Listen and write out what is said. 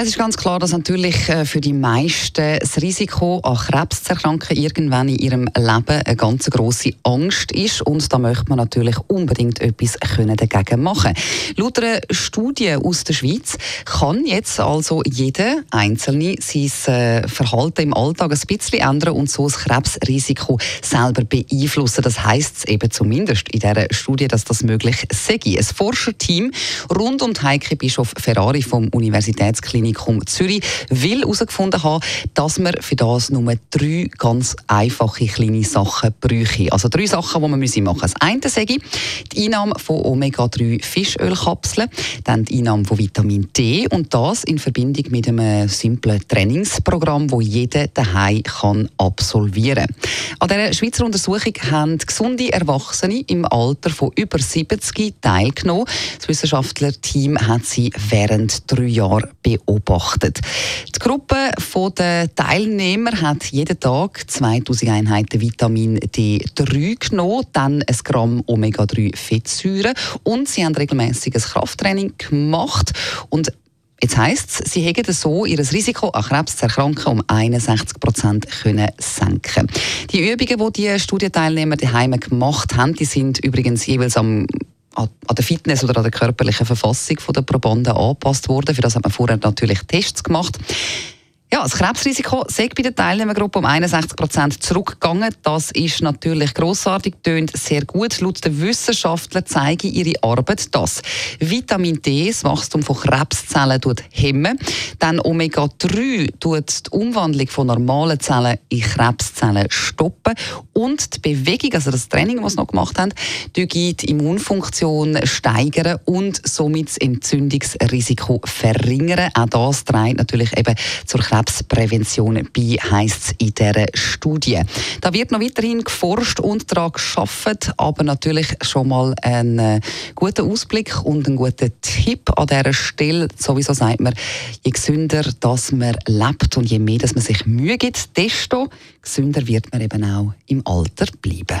es ist ganz klar, dass natürlich äh, für die meisten das Risiko an Krebs zu erkranken irgendwann in ihrem Leben eine ganz große Angst ist und da möchte man natürlich unbedingt etwas können dagegen machen. Laut einer Studie aus der Schweiz kann jetzt also jeder Einzelne sein äh, Verhalten im Alltag ein bisschen ändern und so das Krebsrisiko selber beeinflussen. Das heißt eben zumindest in dieser Studie, dass das möglich sei. Ein Forscherteam rund um Heike Bischof Ferrari vom Universitätsklinik Klinikum Zürich will herausgefunden haben, dass man für das nur drei ganz einfache kleine Sachen bräuchte. Also drei Sachen, die man machen müssen. Das eine sage ich, die Einnahme von Omega-3 Fischölkapseln, dann die Einnahme von Vitamin D und das in Verbindung mit einem simplen Trainingsprogramm, das jeder daheim kann absolvieren kann. An dieser Schweizer Untersuchung haben gesunde Erwachsene im Alter von über 70 teilgenommen. Das Wissenschaftlerteam hat sie während drei Jahren beobachtet beobachtet. Die Gruppe der Teilnehmer hat jeden Tag 2000 Einheiten Vitamin D3 genommen, dann ein Gramm Omega-3-Fettsäuren und sie haben regelmäßig ein Krafttraining gemacht und Jetzt heisst es, sie hätten so ihr Risiko an Krebs zu erkranken um 61 Prozent senken Die Übungen, die die Studienteilnehmer daheim gemacht haben, die sind übrigens jeweils am an der Fitness oder an der körperlichen Verfassung der Probanden angepasst worden. Für das hat man vorher natürlich Tests gemacht. Ja, das Krebsrisiko sei bei der Teilnehmergruppe um 61 Prozent zurückgegangen. Das ist natürlich grossartig, tönt sehr gut. Laut den Wissenschaftlern zeigen ihre Arbeit, dass Vitamin D das Wachstum von Krebszellen hemmen. Dann Omega-3 tut die Umwandlung von normalen Zellen in Krebszellen stoppen. Und die Bewegung, also das Training, was sie noch gemacht haben, die Immunfunktion steigern und somit das Entzündungsrisiko verringern. Auch das trägt natürlich eben zur Krebs Krebsprävention bei, heisst es in dieser Studie. Da wird noch weiterhin geforscht und daran geschafft, aber natürlich schon mal ein äh, guter Ausblick und ein guter Tipp an dieser Stelle. Sowieso sagt man, je gesünder dass man lebt und je mehr dass man sich Mühe gibt, desto gesünder wird man eben auch im Alter bleiben.